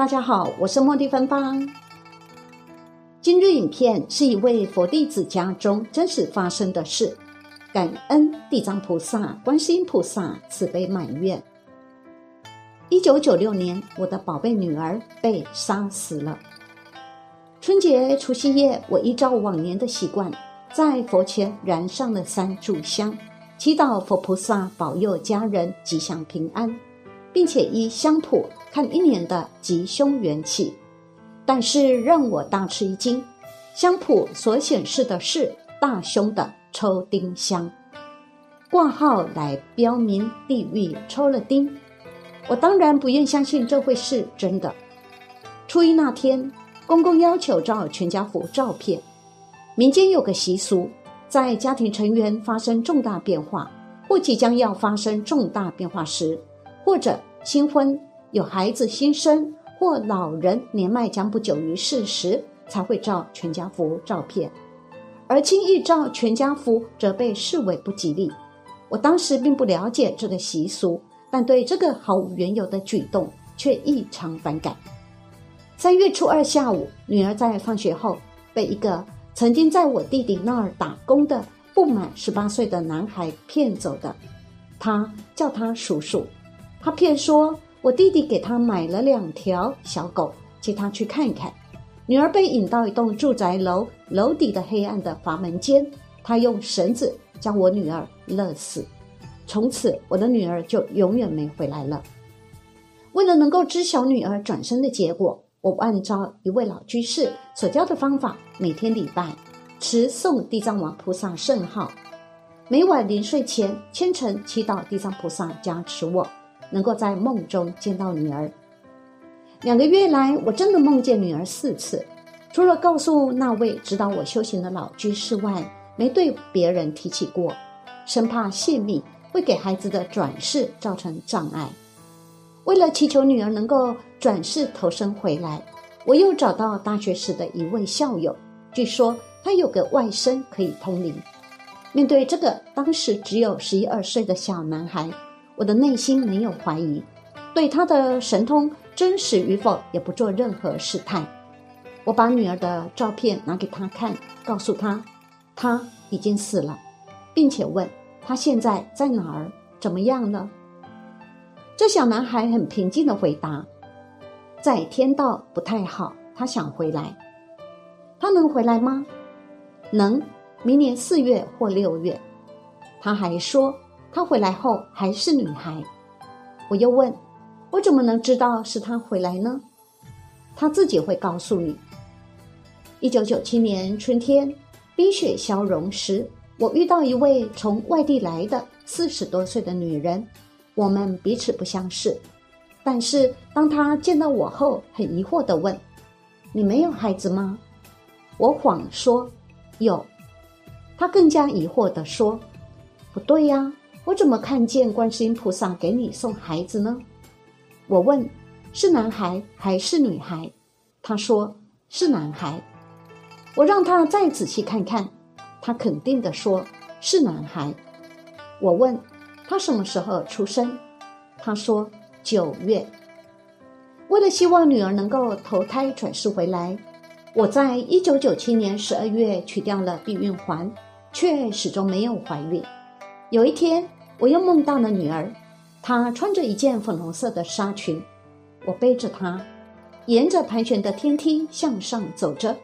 大家好，我是茉莉芬芳。今日影片是一位佛弟子家中真实发生的事，感恩地藏菩萨、观世音菩萨慈悲满愿。一九九六年，我的宝贝女儿被杀死了。春节除夕夜，我依照往年的习惯，在佛前燃上了三炷香，祈祷佛菩萨保佑家人吉祥平安，并且依香谱看一年的吉凶缘起。但是让我大吃一惊，香谱所显示的是大凶的抽丁香，挂号来标明地狱抽了丁。我当然不愿相信这会是真的。初一那天。公公要求照全家福照片。民间有个习俗，在家庭成员发生重大变化或即将要发生重大变化时，或者新婚、有孩子新生或老人年迈将不久于世时，才会照全家福照片。而轻易照全家福则被视为不吉利。我当时并不了解这个习俗，但对这个毫无缘由的举动却异常反感。三月初二下午，女儿在放学后被一个曾经在我弟弟那儿打工的不满十八岁的男孩骗走的。他叫他叔叔，他骗说我弟弟给他买了两条小狗，接他去看看。女儿被引到一栋住宅楼楼底的黑暗的阀门间，他用绳子将我女儿勒死。从此，我的女儿就永远没回来了。为了能够知晓女儿转生的结果。我按照一位老居士所教的方法，每天礼拜，持诵地藏王菩萨圣号，每晚临睡前虔诚祈祷地藏菩萨加持我，能够在梦中见到女儿。两个月来，我真的梦见女儿四次，除了告诉那位指导我修行的老居士外，没对别人提起过，生怕泄密会给孩子的转世造成障碍。为了祈求女儿能够转世投生回来，我又找到大学时的一位校友，据说他有个外甥可以通灵。面对这个当时只有十一二岁的小男孩，我的内心没有怀疑，对他的神通真实与否也不做任何试探。我把女儿的照片拿给他看，告诉他他已经死了，并且问他现在在哪儿，怎么样了。这小男孩很平静的回答：“在天道不太好，他想回来。他能回来吗？能，明年四月或六月。他还说，他回来后还是女孩。我又问，我怎么能知道是他回来呢？他自己会告诉你。一九九七年春天，冰雪消融时，我遇到一位从外地来的四十多岁的女人。”我们彼此不相识，但是当她见到我后，很疑惑的问：“你没有孩子吗？”我谎说：“有。”他更加疑惑的说：“不对呀，我怎么看见观世音菩萨给你送孩子呢？”我问：“是男孩还是女孩？”他说：“是男孩。”我让他再仔细看看，他肯定的说：“是男孩。”我问。他什么时候出生？他说九月。为了希望女儿能够投胎转世回来，我在一九九七年十二月取掉了避孕环，却始终没有怀孕。有一天，我又梦到了女儿，她穿着一件粉红色的纱裙，我背着她，沿着盘旋的天梯向上走着。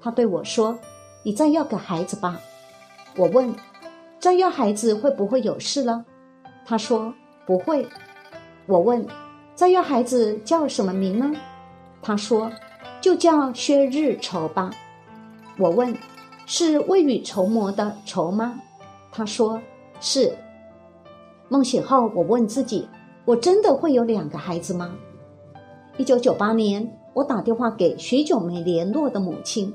她对我说：“你再要个孩子吧。”我问：“再要孩子会不会有事了？”她说不会。我问：“再要孩子叫什么名呢？”她说：“就叫薛日愁吧。”我问：“是未雨绸缪的绸吗？”她说：“是。”梦醒后，我问自己：“我真的会有两个孩子吗？”一九九八年，我打电话给许久没联络的母亲，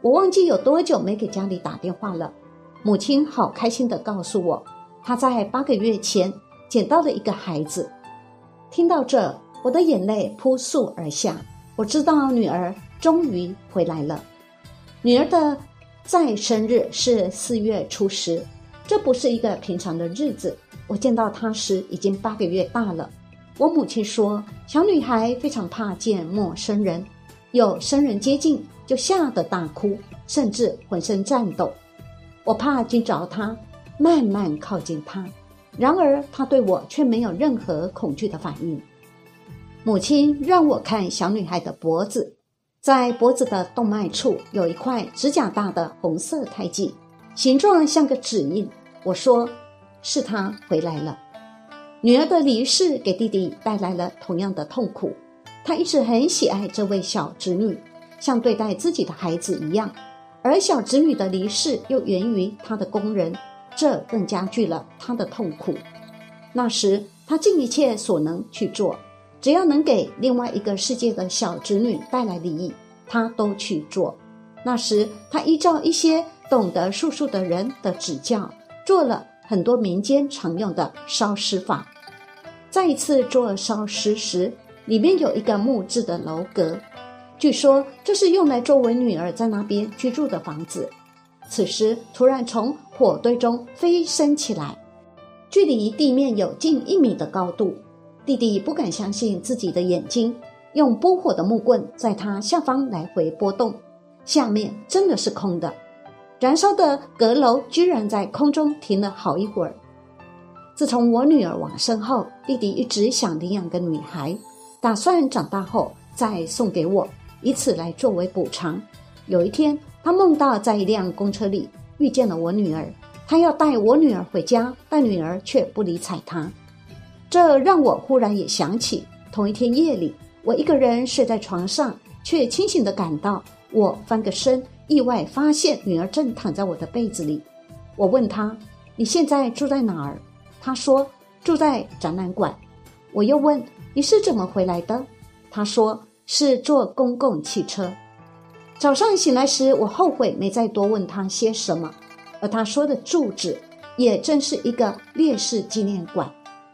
我忘记有多久没给家里打电话了。母亲好开心的告诉我，她在八个月前捡到了一个孩子。听到这，我的眼泪扑簌而下。我知道女儿终于回来了。女儿的再生日是四月初十，这不是一个平常的日子。我见到她时已经八个月大了。我母亲说，小女孩非常怕见陌生人，有生人接近就吓得大哭，甚至浑身颤抖。我怕惊着她，慢慢靠近她。然而，她对我却没有任何恐惧的反应。母亲让我看小女孩的脖子，在脖子的动脉处有一块指甲大的红色胎记，形状像个指印。我说：“是他回来了。”女儿的离世给弟弟带来了同样的痛苦。他一直很喜爱这位小侄女，像对待自己的孩子一样。而小侄女的离世又源于他的工人。这更加剧了他的痛苦。那时，他尽一切所能去做，只要能给另外一个世界的小侄女带来利益，他都去做。那时，他依照一些懂得术数的人的指教，做了很多民间常用的烧尸法。再一次做烧尸时，里面有一个木质的楼阁，据说这是用来作为女儿在那边居住的房子。此时，突然从火堆中飞升起来，距离地面有近一米的高度。弟弟不敢相信自己的眼睛，用拨火的木棍在它下方来回拨动，下面真的是空的。燃烧的阁楼居然在空中停了好一会儿。自从我女儿往生后，弟弟一直想领养个女孩，打算长大后再送给我，以此来作为补偿。有一天。他梦到在一辆公车里遇见了我女儿，他要带我女儿回家，但女儿却不理睬他。这让我忽然也想起，同一天夜里，我一个人睡在床上，却清醒的感到，我翻个身，意外发现女儿正躺在我的被子里。我问他：“你现在住在哪儿？”他说：“住在展览馆。”我又问：“你是怎么回来的？”他说：“是坐公共汽车。”早上醒来时，我后悔没再多问他些什么，而他说的住址也正是一个烈士纪念馆，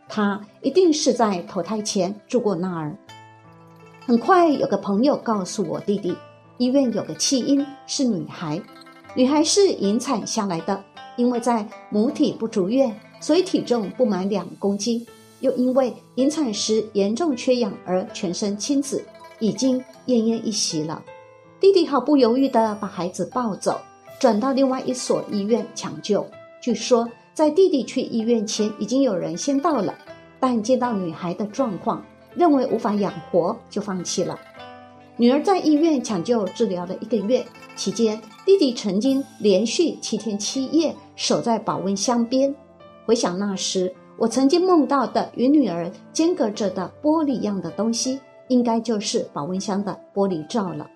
他一定是在投胎前住过那儿。很快有个朋友告诉我弟弟，医院有个弃婴是女孩，女孩是引产下来的，因为在母体不足月，所以体重不满两公斤，又因为引产时严重缺氧而全身青紫，已经奄奄一息了。弟弟毫不犹豫地把孩子抱走，转到另外一所医院抢救。据说，在弟弟去医院前，已经有人先到了，但见到女孩的状况，认为无法养活，就放弃了。女儿在医院抢救治疗了一个月，期间弟弟曾经连续七天七夜守在保温箱边。回想那时，我曾经梦到的与女儿间隔着的玻璃样的东西，应该就是保温箱的玻璃罩了。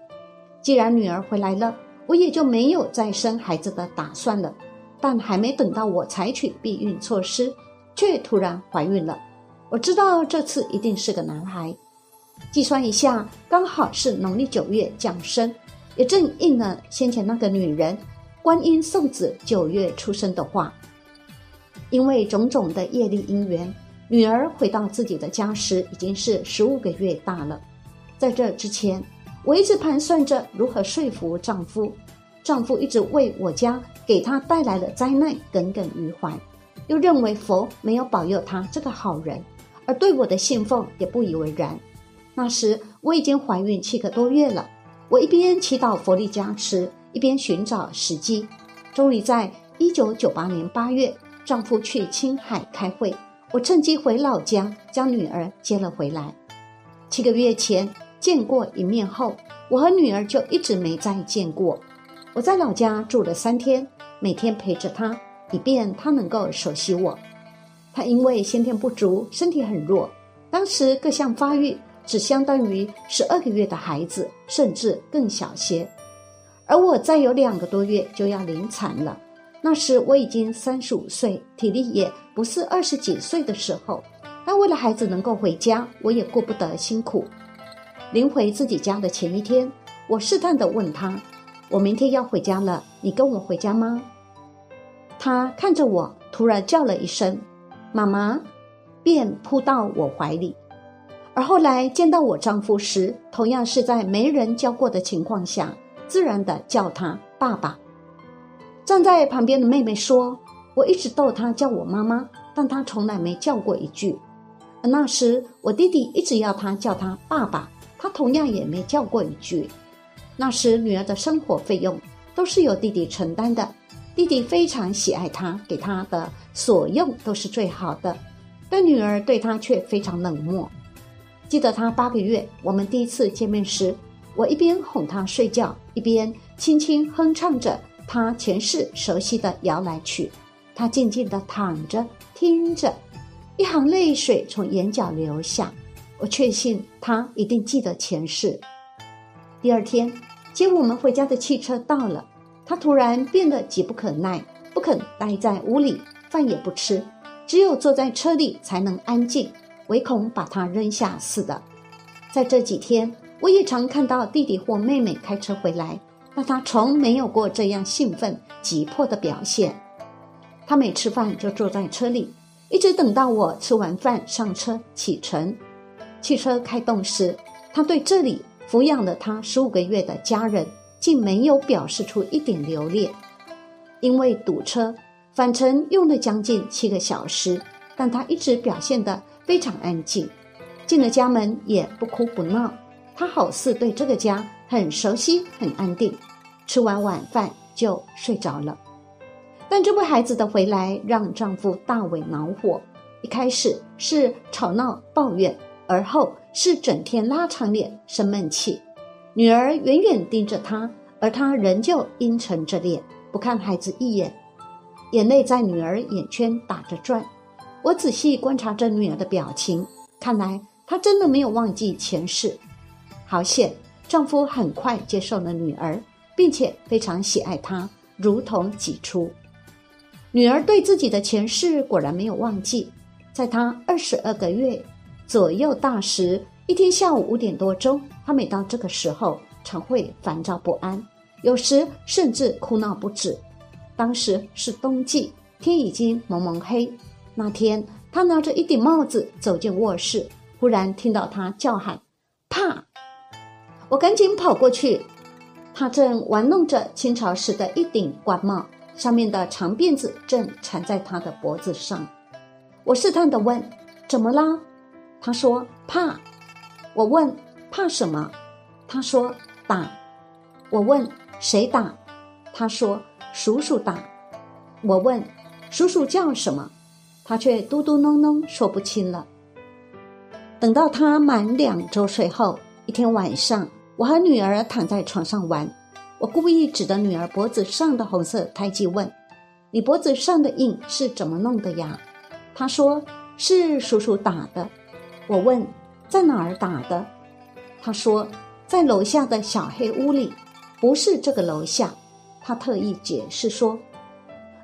既然女儿回来了，我也就没有再生孩子的打算了。但还没等到我采取避孕措施，却突然怀孕了。我知道这次一定是个男孩。计算一下，刚好是农历九月降生，也正应了先前那个女人观音送子九月出生的话。因为种种的业力因缘，女儿回到自己的家时已经是十五个月大了。在这之前。我一直盘算着如何说服丈夫，丈夫一直为我家给他带来的灾难耿耿于怀，又认为佛没有保佑他这个好人，而对我的信奉也不以为然。那时我已经怀孕七个多月了，我一边祈祷佛力加持，一边寻找时机。终于在一九九八年八月，丈夫去青海开会，我趁机回老家将女儿接了回来。七个月前。见过一面后，我和女儿就一直没再见过。我在老家住了三天，每天陪着她，以便她能够熟悉我。她因为先天不足，身体很弱，当时各项发育只相当于十二个月的孩子，甚至更小些。而我再有两个多月就要临产了，那时我已经三十五岁，体力也不是二十几岁的时候。但为了孩子能够回家，我也顾不得辛苦。临回自己家的前一天，我试探地问他：“我明天要回家了，你跟我回家吗？”他看着我，突然叫了一声“妈妈”，便扑到我怀里。而后来见到我丈夫时，同样是在没人教过的情况下，自然地叫他爸爸。站在旁边的妹妹说：“我一直逗他叫我妈妈，但他从来没叫过一句。而那时我弟弟一直要他叫他爸爸，他同样也没叫过一句。那时女儿的生活费用都是由弟弟承担的，弟弟非常喜爱她，给她的所用都是最好的，但女儿对他却非常冷漠。记得他八个月，我们第一次见面时，我一边哄他睡觉，一边轻轻哼唱着。”他前世熟悉的摇篮曲，他静静的躺着听着，一行泪水从眼角流下。我确信他一定记得前世。第二天接我们回家的汽车到了，他突然变得急不可耐，不肯待在屋里，饭也不吃，只有坐在车里才能安静，唯恐把他扔下似的。在这几天，我也常看到弟弟或妹妹开车回来。但他从没有过这样兴奋、急迫的表现。他每吃饭就坐在车里，一直等到我吃完饭上车启程。汽车开动时，他对这里抚养了他十五个月的家人，竟没有表示出一点留恋。因为堵车，返程用了将近七个小时，但他一直表现得非常安静，进了家门也不哭不闹。他好似对这个家很熟悉、很安定。吃完晚饭就睡着了，但这位孩子的回来让丈夫大为恼火。一开始是吵闹抱怨，而后是整天拉长脸生闷气。女儿远远盯着他，而他仍旧阴沉着脸不看孩子一眼，眼泪在女儿眼圈打着转。我仔细观察着女儿的表情，看来她真的没有忘记前世。好险，丈夫很快接受了女儿。并且非常喜爱她，如同己出。女儿对自己的前世果然没有忘记。在她二十二个月左右大时，一天下午五点多钟，她每到这个时候常会烦躁不安，有时甚至哭闹不止。当时是冬季，天已经蒙蒙黑。那天，他拿着一顶帽子走进卧室，忽然听到他叫喊：“怕！”我赶紧跑过去。他正玩弄着清朝时的一顶官帽，上面的长辫子正缠在他的脖子上。我试探地问：“怎么啦？”他说：“怕。”我问：“怕什么？”他说：“打。”我问：“谁打？”他说：“叔叔打。”我问：“叔叔叫什么？”他却嘟嘟哝哝说不清了。等到他满两周岁后，一天晚上。我和女儿躺在床上玩，我故意指着女儿脖子上的红色胎记问：“你脖子上的印是怎么弄的呀？”她说：“是叔叔打的。”我问：“在哪儿打的？”她说：“在楼下的小黑屋里，不是这个楼下。”她特意解释说，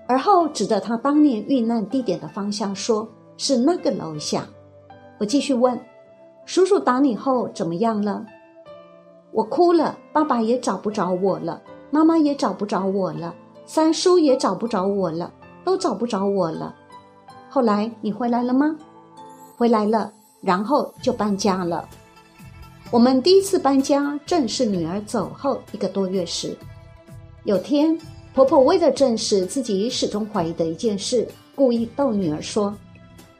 而后指着他当年遇难地点的方向说：“是那个楼下。”我继续问：“叔叔打你后怎么样了？”我哭了，爸爸也找不着我了，妈妈也找不着我了，三叔也找不着我了，都找不着我了。后来你回来了吗？回来了，然后就搬家了。我们第一次搬家正是女儿走后一个多月时。有天，婆婆为了证实自己始终怀疑的一件事，故意逗女儿说：“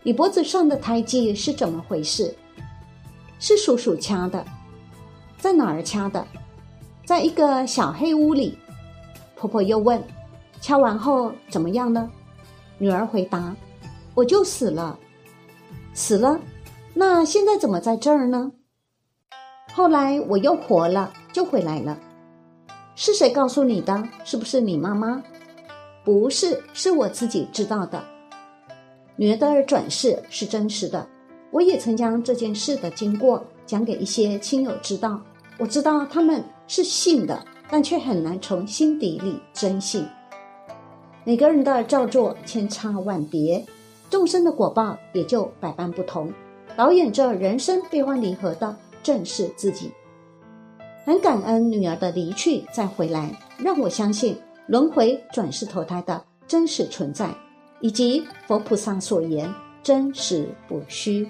你脖子上的胎记是怎么回事？是叔叔掐的。”在哪儿掐的？在一个小黑屋里。婆婆又问：“掐完后怎么样呢？”女儿回答：“我就死了，死了。那现在怎么在这儿呢？”后来我又活了，就回来了。是谁告诉你的？是不是你妈妈？不是，是我自己知道的。女儿的转世是真实的，我也曾将这件事的经过讲给一些亲友知道。我知道他们是信的，但却很难从心底里真信。每个人的造作千差万别，众生的果报也就百般不同。导演这人生悲欢离合的，正是自己。很感恩女儿的离去再回来，让我相信轮回转世投胎的真实存在，以及佛菩萨所言真实不虚。